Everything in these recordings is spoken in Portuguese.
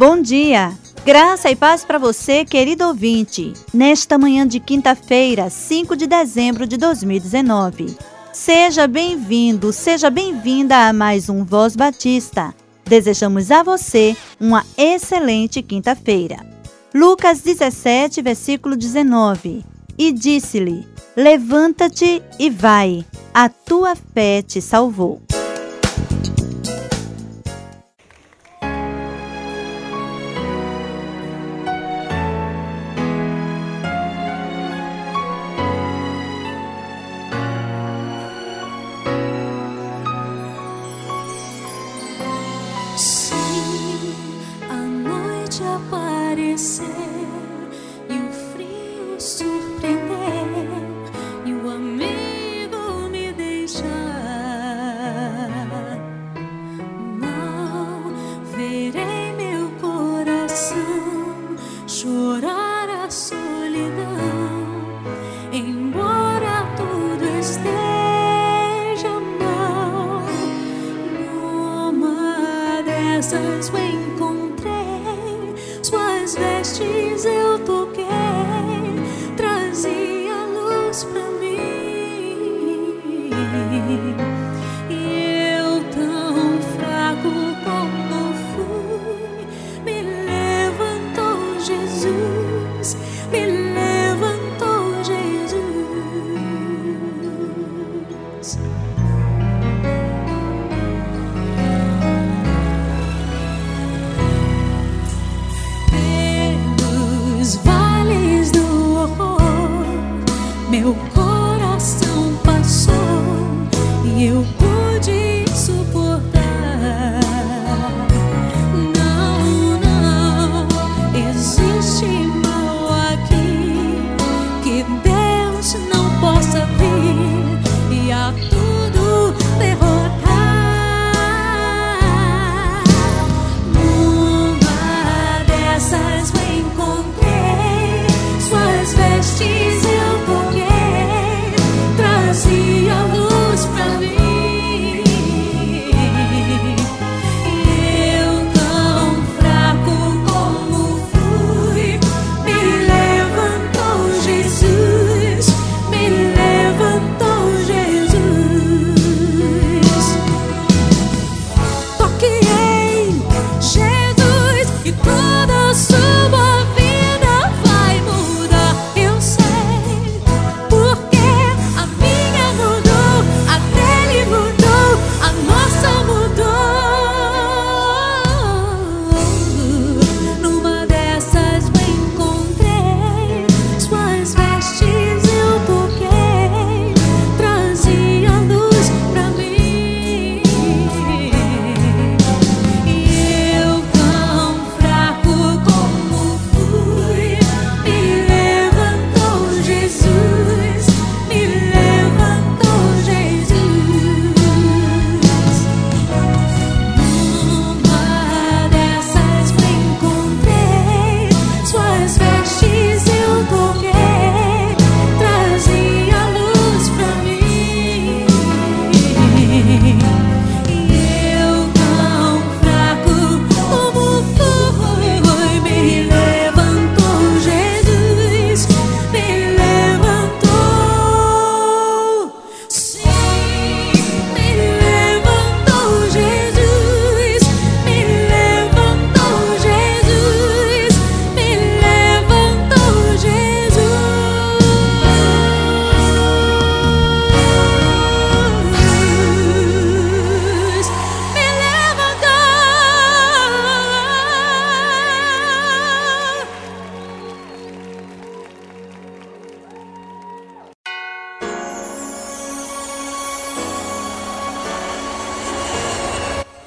Bom dia! Graça e paz para você, querido ouvinte, nesta manhã de quinta-feira, 5 de dezembro de 2019. Seja bem-vindo, seja bem-vinda a mais um Voz Batista. Desejamos a você uma excelente quinta-feira. Lucas 17, versículo 19. E disse-lhe: Levanta-te e vai, a tua fé te salvou. Th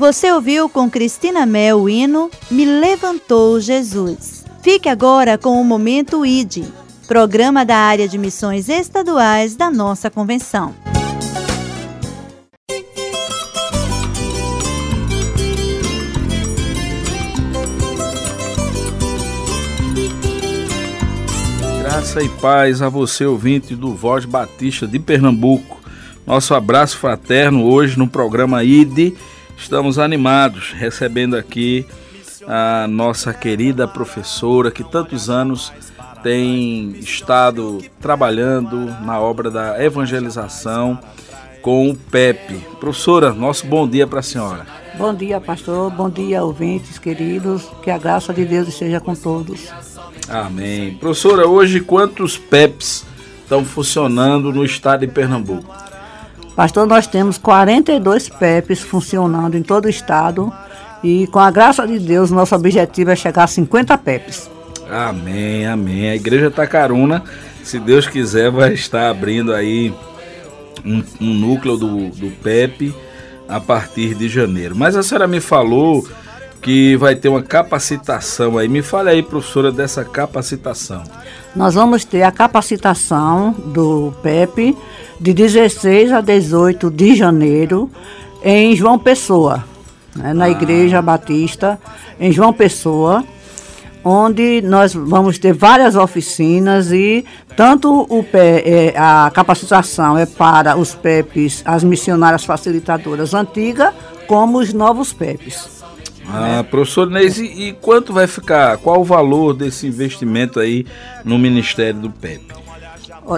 Você ouviu com Cristina Mel o hino Me Levantou Jesus. Fique agora com o Momento ID, programa da área de missões estaduais da nossa convenção. Graça e paz a você, ouvinte do Voz Batista de Pernambuco. Nosso abraço fraterno hoje no programa ID. Estamos animados recebendo aqui a nossa querida professora que tantos anos tem estado trabalhando na obra da evangelização com o PEP. Professora, nosso bom dia para a senhora. Bom dia, pastor. Bom dia, ouvintes queridos. Que a graça de Deus esteja com todos. Amém. Professora, hoje quantos PEPs estão funcionando no estado de Pernambuco? Pastor, nós temos 42 PEPs funcionando em todo o estado e com a graça de Deus, nosso objetivo é chegar a 50 PEPs. Amém, amém. A Igreja Tacaruna, se Deus quiser, vai estar abrindo aí um, um núcleo do, do PEP a partir de janeiro. Mas a senhora me falou que vai ter uma capacitação aí. Me fale aí, professora, dessa capacitação. Nós vamos ter a capacitação do PEP de 16 a 18 de janeiro em João Pessoa, né, na ah. Igreja Batista, em João Pessoa, onde nós vamos ter várias oficinas e tanto o PE, é, a capacitação é para os PEPs, as missionárias facilitadoras antigas, como os novos PEPs. Ah, professor Neise, e quanto vai ficar? Qual o valor desse investimento aí no Ministério do PEP?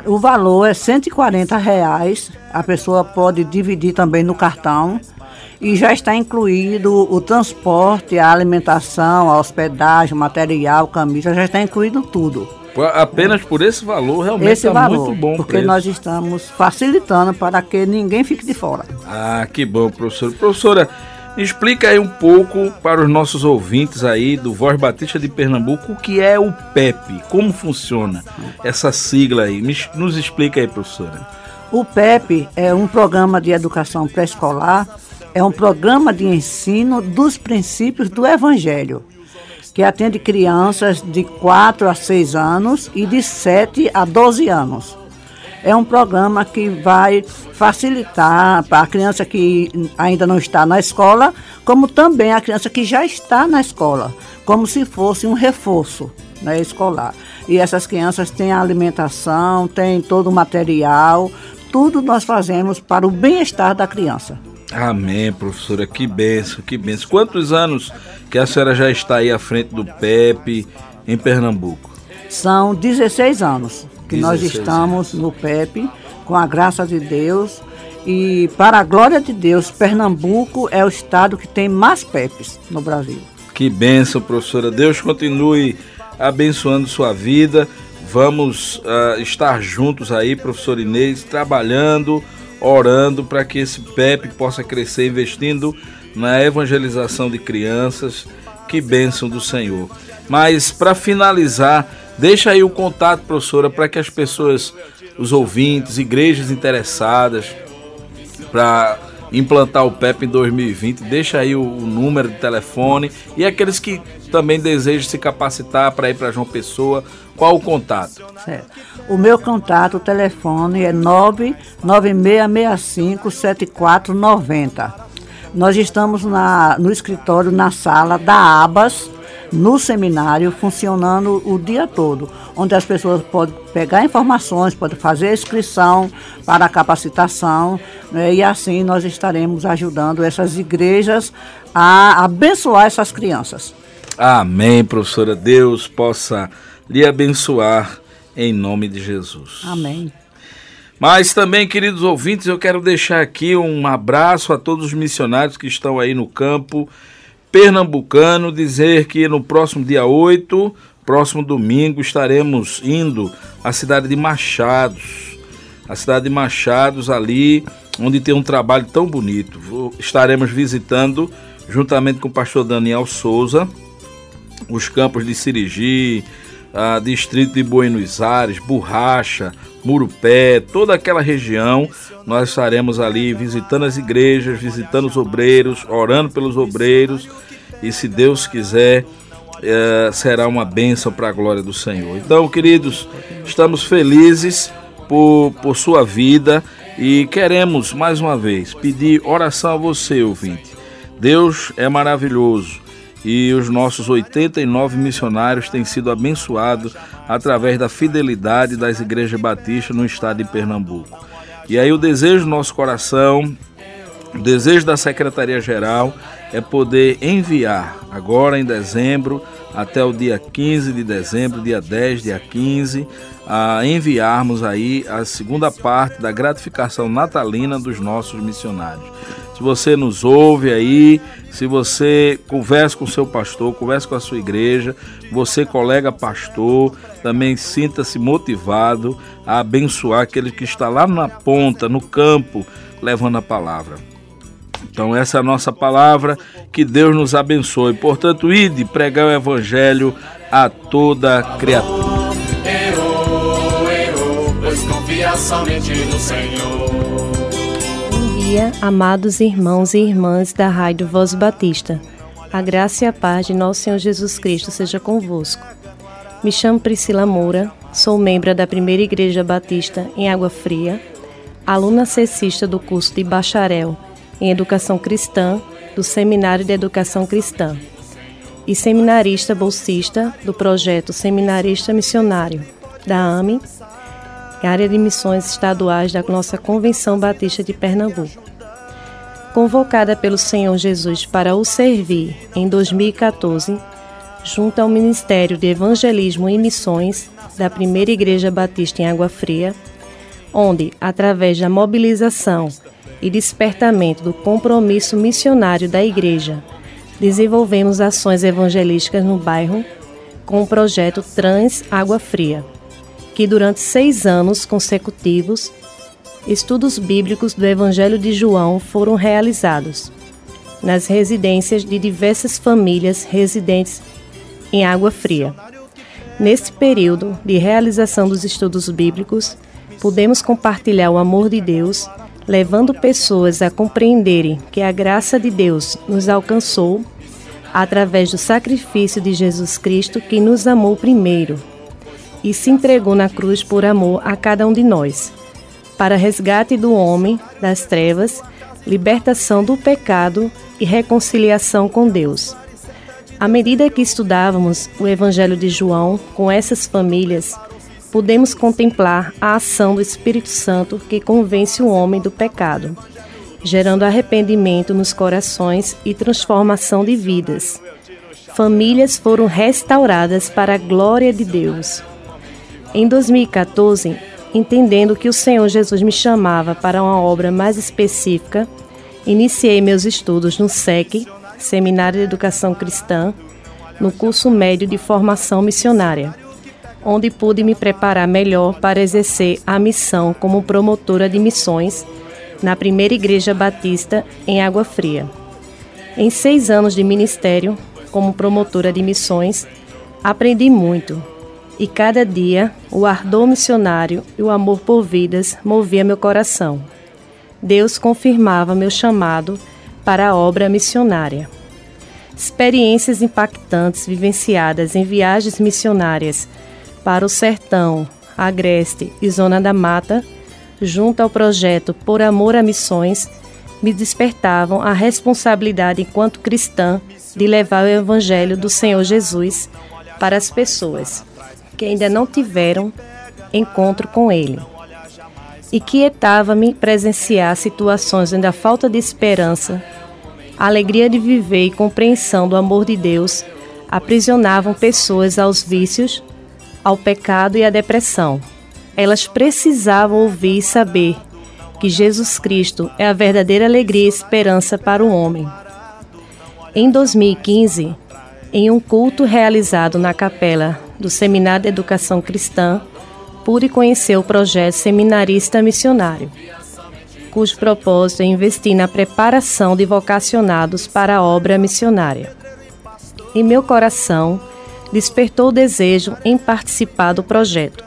O valor é 140 reais. A pessoa pode dividir também no cartão e já está incluído o transporte, a alimentação, a hospedagem, material, camisa, já está incluído tudo. Apenas por esse valor, realmente esse tá valor, muito bom. Porque preço. nós estamos facilitando para que ninguém fique de fora. Ah, que bom, professor. Professora, Explica aí um pouco para os nossos ouvintes aí do Voz Batista de Pernambuco o que é o PEP, como funciona essa sigla aí. Nos explica aí, professora. O PEP é um programa de educação pré-escolar, é um programa de ensino dos princípios do Evangelho, que atende crianças de 4 a 6 anos e de 7 a 12 anos é um programa que vai facilitar para a criança que ainda não está na escola, como também a criança que já está na escola, como se fosse um reforço né, escolar. E essas crianças têm a alimentação, têm todo o material, tudo nós fazemos para o bem-estar da criança. Amém, professora. Que benção, que benção. Quantos anos que a senhora já está aí à frente do PEP em Pernambuco? São 16 anos que nós estamos no PEP, com a graça de Deus. E para a glória de Deus, Pernambuco é o estado que tem mais PEPs no Brasil. Que bênção, professora. Deus continue abençoando sua vida. Vamos uh, estar juntos aí, professor Inês, trabalhando, orando para que esse PEP possa crescer, investindo na evangelização de crianças. Que bênção do Senhor. Mas para finalizar, Deixa aí o contato, professora, para que as pessoas, os ouvintes, igrejas interessadas para implantar o PEP em 2020, deixa aí o, o, número de telefone e aqueles que também desejam se capacitar para ir para João Pessoa, qual o contato? Certo. O meu contato, o telefone é 996657490. Nós estamos na, no escritório, na sala da Abas, no seminário funcionando o dia todo, onde as pessoas podem pegar informações, podem fazer a inscrição para a capacitação né, e assim nós estaremos ajudando essas igrejas a abençoar essas crianças. Amém, professora. Deus possa lhe abençoar em nome de Jesus. Amém. Mas também, queridos ouvintes, eu quero deixar aqui um abraço a todos os missionários que estão aí no campo pernambucano dizer que no próximo dia 8, próximo domingo, estaremos indo à cidade de Machados. A cidade de Machados, ali onde tem um trabalho tão bonito. Estaremos visitando, juntamente com o pastor Daniel Souza, os campos de Sirigi, distrito de Buenos Aires, Borracha, Murupé, toda aquela região, nós estaremos ali visitando as igrejas, visitando os obreiros, orando pelos obreiros e se Deus quiser, eh, será uma bênção para a glória do Senhor. Então, queridos, estamos felizes por, por sua vida e queremos mais uma vez pedir oração a você, ouvinte. Deus é maravilhoso e os nossos 89 missionários têm sido abençoados através da fidelidade das igrejas batistas no estado de Pernambuco. E aí o desejo do nosso coração, o desejo da Secretaria-Geral é poder enviar agora em dezembro até o dia 15 de dezembro, dia 10, dia 15, a enviarmos aí a segunda parte da gratificação natalina dos nossos missionários. Se você nos ouve aí, se você conversa com o seu pastor, conversa com a sua igreja, você, colega pastor, também sinta-se motivado a abençoar aquele que está lá na ponta, no campo, levando a palavra. Então, essa é a nossa palavra, que Deus nos abençoe. Portanto, ide pregar o evangelho a toda criatura. Errou, errou, pois confia somente no Senhor. Dia, amados irmãos e irmãs da Rádio Voz Batista. A graça e a paz de nosso Senhor Jesus Cristo seja convosco. Me chamo Priscila Moura, sou membro da Primeira Igreja Batista em Água Fria, aluna cessista do curso de bacharel em Educação Cristã do Seminário de Educação Cristã e seminarista bolsista do projeto Seminarista Missionário da AME, área de missões estaduais da nossa Convenção Batista de Pernambuco. Convocada pelo Senhor Jesus para o servir em 2014, junto ao Ministério de Evangelismo e Missões da Primeira Igreja Batista em Água Fria, onde, através da mobilização e despertamento do compromisso missionário da Igreja, desenvolvemos ações evangelísticas no bairro com o projeto Trans Água Fria, que durante seis anos consecutivos, estudos bíblicos do Evangelho de João foram realizados nas residências de diversas famílias residentes em Água Fria. Neste período de realização dos estudos bíblicos, pudemos compartilhar o amor de Deus levando pessoas a compreenderem que a graça de Deus nos alcançou através do sacrifício de Jesus Cristo, que nos amou primeiro e se entregou na cruz por amor a cada um de nós, para resgate do homem das trevas, libertação do pecado e reconciliação com Deus. À medida que estudávamos o Evangelho de João com essas famílias, podemos contemplar a ação do Espírito Santo que convence o homem do pecado, gerando arrependimento nos corações e transformação de vidas. Famílias foram restauradas para a glória de Deus. Em 2014, entendendo que o Senhor Jesus me chamava para uma obra mais específica, iniciei meus estudos no SEC, Seminário de Educação Cristã, no curso médio de formação missionária onde pude me preparar melhor para exercer a missão como promotora de missões na primeira Igreja Batista em Água Fria. Em seis anos de ministério como promotora de missões, aprendi muito e cada dia o ardor missionário e o amor por vidas movia meu coração. Deus confirmava meu chamado para a obra missionária. Experiências impactantes vivenciadas em viagens missionárias para o Sertão, Agreste e Zona da Mata, junto ao projeto Por Amor a Missões, me despertavam a responsabilidade enquanto cristã de levar o Evangelho do Senhor Jesus para as pessoas que ainda não tiveram encontro com Ele. E quietava-me presenciar situações onde a falta de esperança, a alegria de viver e compreensão do amor de Deus aprisionavam pessoas aos vícios ao pecado e à depressão. Elas precisavam ouvir e saber que Jesus Cristo é a verdadeira alegria e esperança para o homem. Em 2015, em um culto realizado na capela do Seminário de Educação Cristã, pude conhecer o projeto Seminarista Missionário, cujo propósito é investir na preparação de vocacionados para a obra missionária. Em meu coração, despertou o desejo em participar do projeto.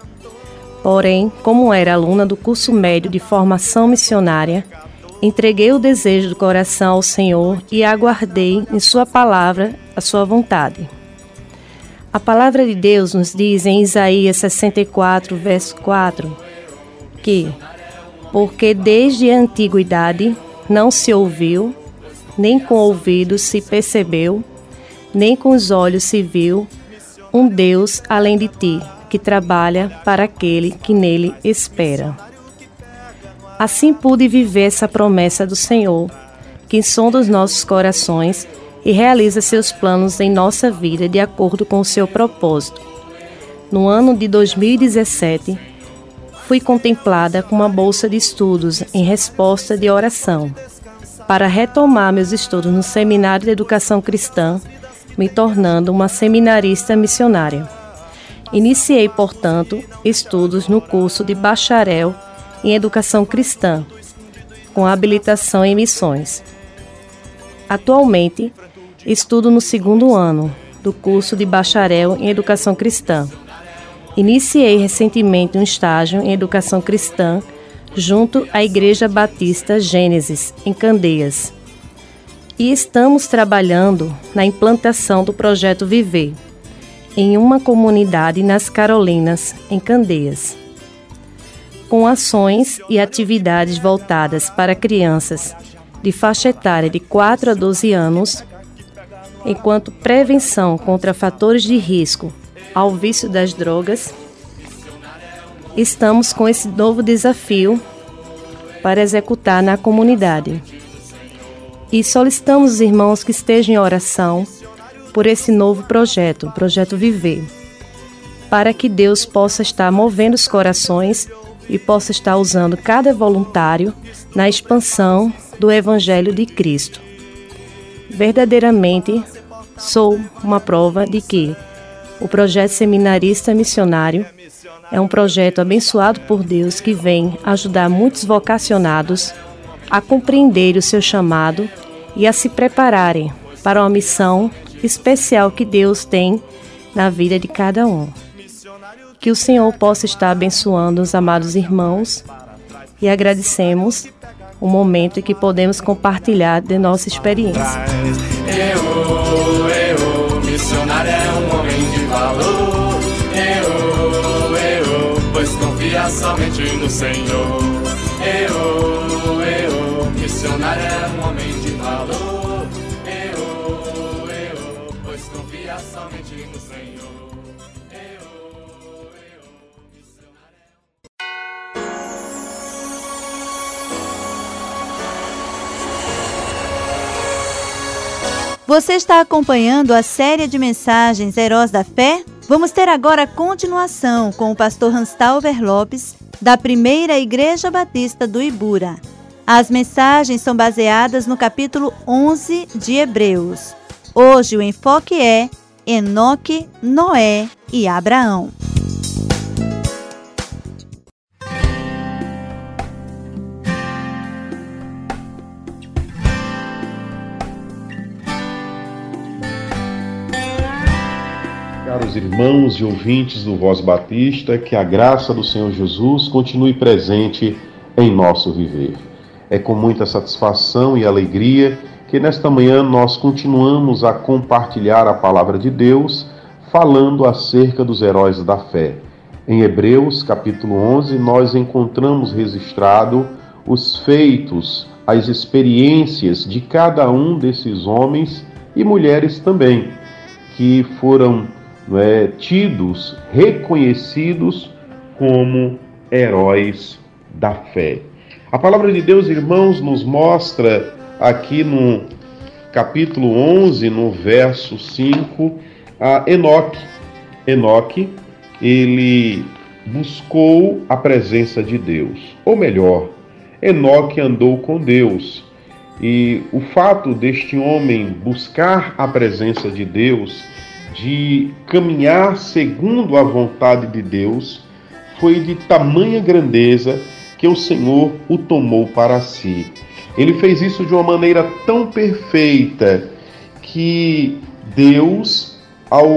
Porém, como era aluna do curso médio de formação missionária, entreguei o desejo do coração ao Senhor e aguardei em Sua palavra a Sua vontade. A palavra de Deus nos diz em Isaías 64, verso 4, que, porque desde a antiguidade não se ouviu, nem com ouvidos se percebeu, nem com os olhos se viu, um Deus além de ti, que trabalha para aquele que nele espera. Assim pude viver essa promessa do Senhor, que sonda os nossos corações e realiza seus planos em nossa vida de acordo com o seu propósito. No ano de 2017, fui contemplada com uma bolsa de estudos em resposta de oração para retomar meus estudos no Seminário de Educação Cristã, me tornando uma seminarista missionária. Iniciei, portanto, estudos no curso de bacharel em Educação Cristã, com habilitação em missões. Atualmente, estudo no segundo ano do curso de bacharel em Educação Cristã. Iniciei recentemente um estágio em Educação Cristã junto à Igreja Batista Gênesis, em Candeias. E estamos trabalhando na implantação do projeto Viver, em uma comunidade nas Carolinas, em Candeias. Com ações e atividades voltadas para crianças de faixa etária de 4 a 12 anos, enquanto prevenção contra fatores de risco ao vício das drogas estamos com esse novo desafio para executar na comunidade. E solicitamos os irmãos que estejam em oração por esse novo projeto, o Projeto Viver, para que Deus possa estar movendo os corações e possa estar usando cada voluntário na expansão do Evangelho de Cristo. Verdadeiramente, sou uma prova de que o projeto seminarista missionário é um projeto abençoado por Deus que vem ajudar muitos vocacionados a compreender o seu chamado e a se prepararem para uma missão especial que Deus tem na vida de cada um. Que o Senhor possa estar abençoando os amados irmãos e agradecemos o momento em que podemos compartilhar de nossa experiência. Eu, valor. Eu, eu, pois confia somente no Senhor. Você está acompanhando a série de mensagens Heróis da Fé? Vamos ter agora a continuação com o pastor Hanstalver Lopes, da Primeira Igreja Batista do Ibura. As mensagens são baseadas no capítulo 11 de Hebreus. Hoje o enfoque é Enoque, Noé e Abraão. Irmãos e ouvintes do Voz Batista, que a graça do Senhor Jesus continue presente em nosso viver. É com muita satisfação e alegria que nesta manhã nós continuamos a compartilhar a palavra de Deus, falando acerca dos heróis da fé. Em Hebreus, capítulo 11, nós encontramos registrado os feitos, as experiências de cada um desses homens e mulheres também, que foram é, tidos, reconhecidos como heróis da fé. A palavra de Deus, irmãos, nos mostra aqui no capítulo 11, no verso 5, a Enoque. Enoque, ele buscou a presença de Deus, ou melhor, Enoque andou com Deus. E o fato deste homem buscar a presença de Deus de caminhar segundo a vontade de Deus foi de tamanha grandeza que o Senhor o tomou para si. Ele fez isso de uma maneira tão perfeita que Deus, ao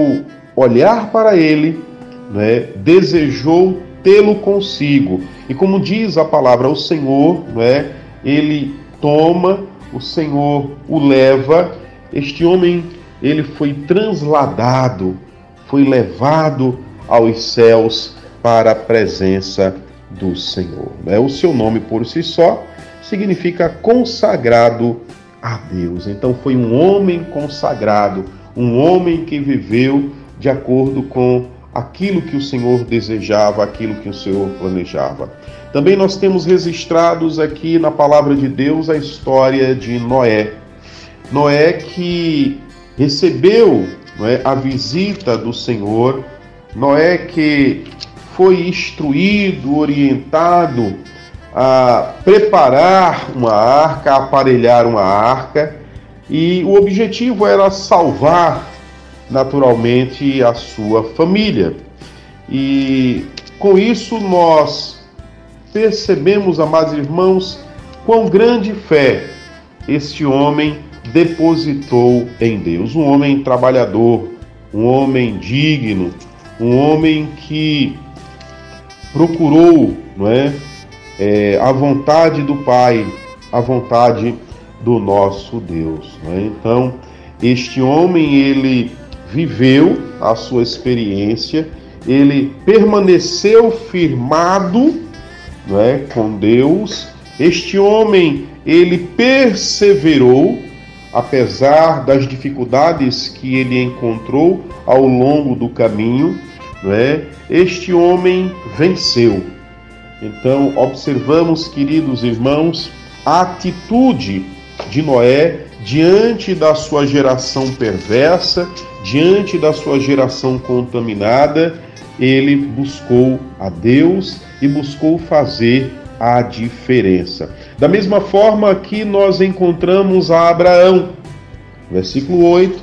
olhar para ele, né, desejou tê-lo consigo. E como diz a palavra, o Senhor, né, ele toma, o Senhor o leva. Este homem, ele foi transladado, foi levado aos céus para a presença do Senhor. Né? O seu nome por si só significa consagrado a Deus. Então foi um homem consagrado, um homem que viveu de acordo com aquilo que o Senhor desejava, aquilo que o Senhor planejava. Também nós temos registrados aqui na palavra de Deus a história de Noé. Noé que recebeu é, a visita do Senhor, Noé que foi instruído, orientado a preparar uma arca, a aparelhar uma arca, e o objetivo era salvar naturalmente a sua família. E com isso nós percebemos, amados irmãos, quão grande fé este homem depositou em Deus. Um homem trabalhador, um homem digno, um homem que procurou, não é, é a vontade do Pai, a vontade do nosso Deus. É? Então, este homem ele viveu a sua experiência, ele permaneceu firmado não é, com Deus. Este homem, ele perseverou, apesar das dificuldades que ele encontrou ao longo do caminho, não é? Este homem venceu. Então, observamos, queridos irmãos, a atitude de Noé diante da sua geração perversa, diante da sua geração contaminada, ele buscou a Deus e buscou fazer a diferença. Da mesma forma que nós encontramos a Abraão, versículo 8,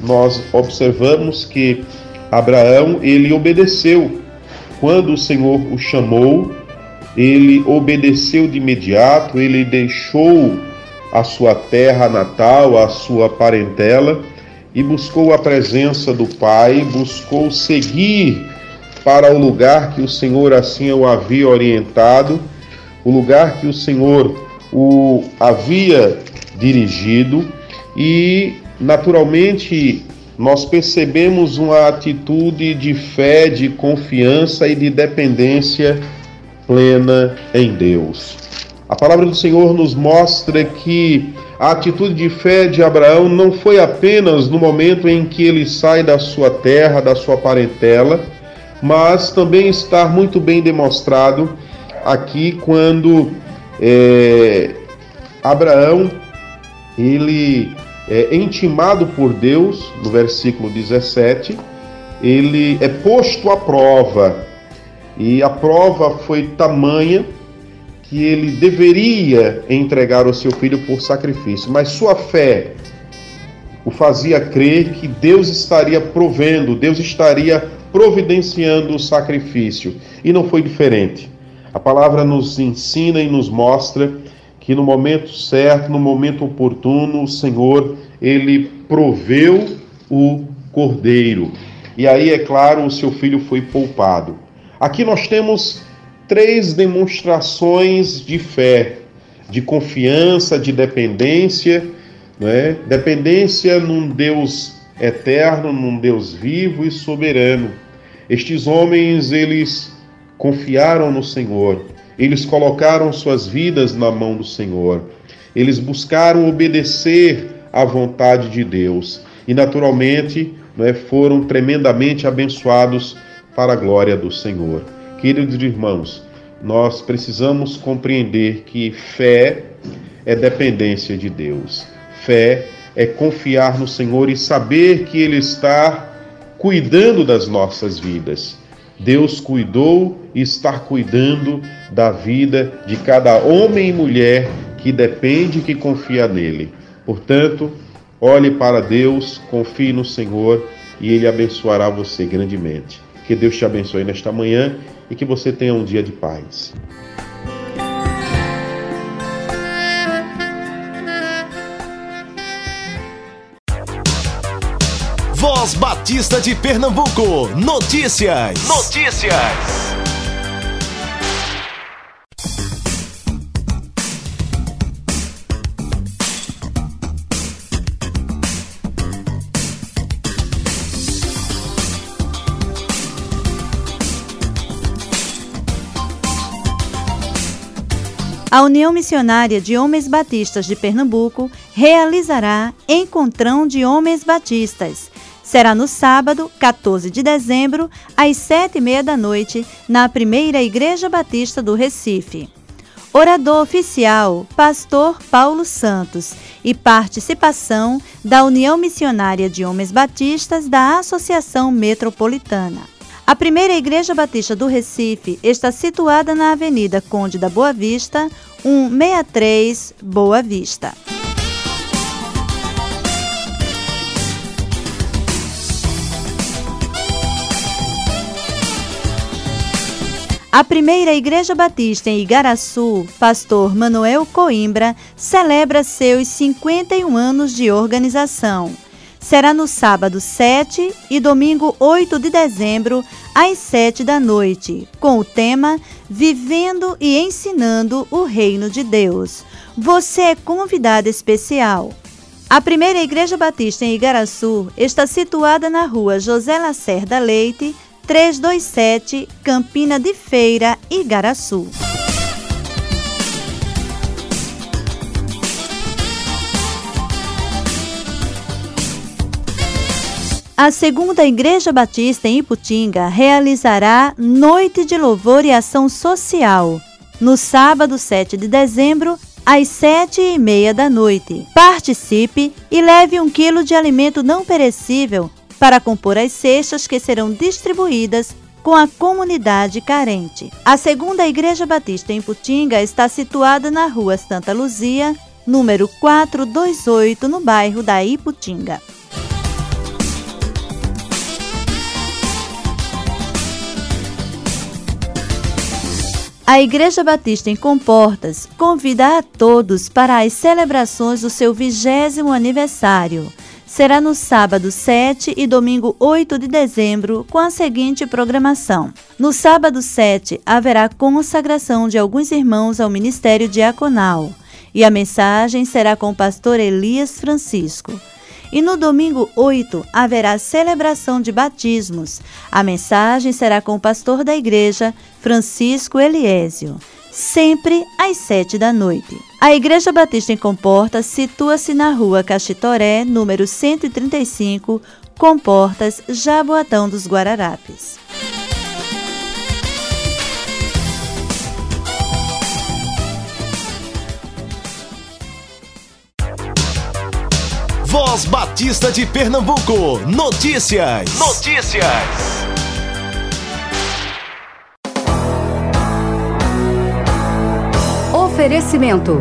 nós observamos que Abraão, ele obedeceu. Quando o Senhor o chamou, ele obedeceu de imediato, ele deixou a sua terra natal, a sua parentela e buscou a presença do Pai, buscou seguir para o lugar que o Senhor assim o havia orientado, o lugar que o Senhor o havia dirigido e naturalmente nós percebemos uma atitude de fé, de confiança e de dependência plena em Deus. A palavra do Senhor nos mostra que a atitude de fé de Abraão não foi apenas no momento em que ele sai da sua terra, da sua parentela, mas também está muito bem demonstrado aqui quando é, Abraão ele é intimado por Deus, no versículo 17, ele é posto à prova e a prova foi tamanha que ele deveria entregar o seu filho por sacrifício, mas sua fé o fazia crer que Deus estaria provendo, Deus estaria providenciando o sacrifício. E não foi diferente. A palavra nos ensina e nos mostra que no momento certo, no momento oportuno, o Senhor, ele proveu o cordeiro. E aí, é claro, o seu filho foi poupado. Aqui nós temos três demonstrações de fé, de confiança, de dependência, né? dependência num Deus eterno, num Deus vivo e soberano. Estes homens, eles confiaram no Senhor, eles colocaram suas vidas na mão do Senhor, eles buscaram obedecer à vontade de Deus e, naturalmente, né, foram tremendamente abençoados para a glória do Senhor. Queridos irmãos, nós precisamos compreender que fé é dependência de Deus. Fé é confiar no Senhor e saber que Ele está cuidando das nossas vidas. Deus cuidou e está cuidando da vida de cada homem e mulher que depende e que confia nele. Portanto, olhe para Deus, confie no Senhor e Ele abençoará você grandemente. Que Deus te abençoe nesta manhã e que você tenha um dia de paz. Voz Batista de Pernambuco. Notícias. Notícias. A União Missionária de Homens Batistas de Pernambuco realizará Encontrão de Homens Batistas. Será no sábado, 14 de dezembro, às sete e meia da noite, na primeira Igreja Batista do Recife. Orador oficial, Pastor Paulo Santos, e participação da União Missionária de Homens Batistas da Associação Metropolitana. A primeira Igreja Batista do Recife está situada na Avenida Conde da Boa Vista, 163 Boa Vista. A primeira Igreja Batista em Igaraçu, pastor Manuel Coimbra, celebra seus 51 anos de organização será no sábado 7 e domingo 8 de dezembro, às 7 da noite, com o tema Vivendo e Ensinando o Reino de Deus. Você é convidado especial. A primeira Igreja Batista em Igaraçu está situada na rua José Lacerda Leite, 327, Campina de Feira, Igaraçu. A segunda Igreja Batista em Iputinga realizará Noite de Louvor e Ação Social, no sábado 7 de dezembro, às sete e meia da noite. Participe e leve um quilo de alimento não perecível para compor as cestas que serão distribuídas com a comunidade carente. A segunda Igreja Batista em Putinga está situada na rua Santa Luzia, número 428, no bairro da Iputinga. A Igreja Batista em Comportas convida a todos para as celebrações do seu vigésimo aniversário. Será no sábado 7 e domingo 8 de dezembro, com a seguinte programação. No sábado 7, haverá consagração de alguns irmãos ao ministério diaconal, e a mensagem será com o pastor Elias Francisco. E no domingo 8 haverá celebração de batismos. A mensagem será com o pastor da igreja, Francisco Eliésio, sempre às sete da noite. A Igreja Batista em Comportas situa-se na rua Caxitoré, número 135, Comportas, Jaboatão dos Guararapes. Voz Batista de Pernambuco. Notícias. Notícias. Oferecimento.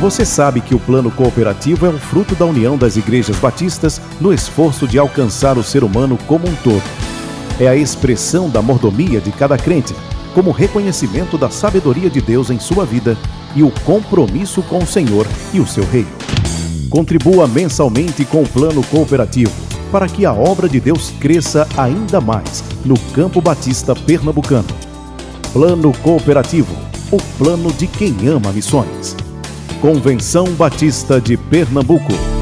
Você sabe que o plano cooperativo é um fruto da união das igrejas batistas no esforço de alcançar o ser humano como um todo. É a expressão da mordomia de cada crente, como reconhecimento da sabedoria de Deus em sua vida e o compromisso com o Senhor e o seu reino. Contribua mensalmente com o plano cooperativo para que a obra de Deus cresça ainda mais no Campo Batista Pernambucano. Plano Cooperativo, o plano de quem ama missões. Convenção Batista de Pernambuco.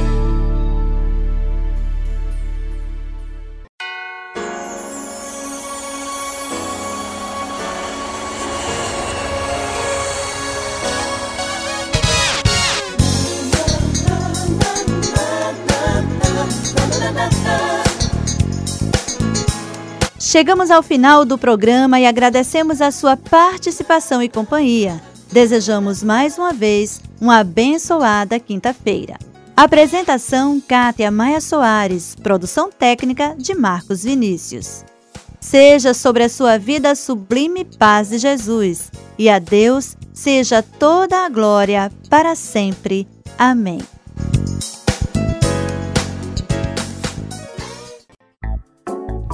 Chegamos ao final do programa e agradecemos a sua participação e companhia. Desejamos mais uma vez uma abençoada quinta-feira. Apresentação: Kátia Maia Soares. Produção técnica de Marcos Vinícius. Seja sobre a sua vida a sublime paz de Jesus. E a Deus seja toda a glória para sempre. Amém.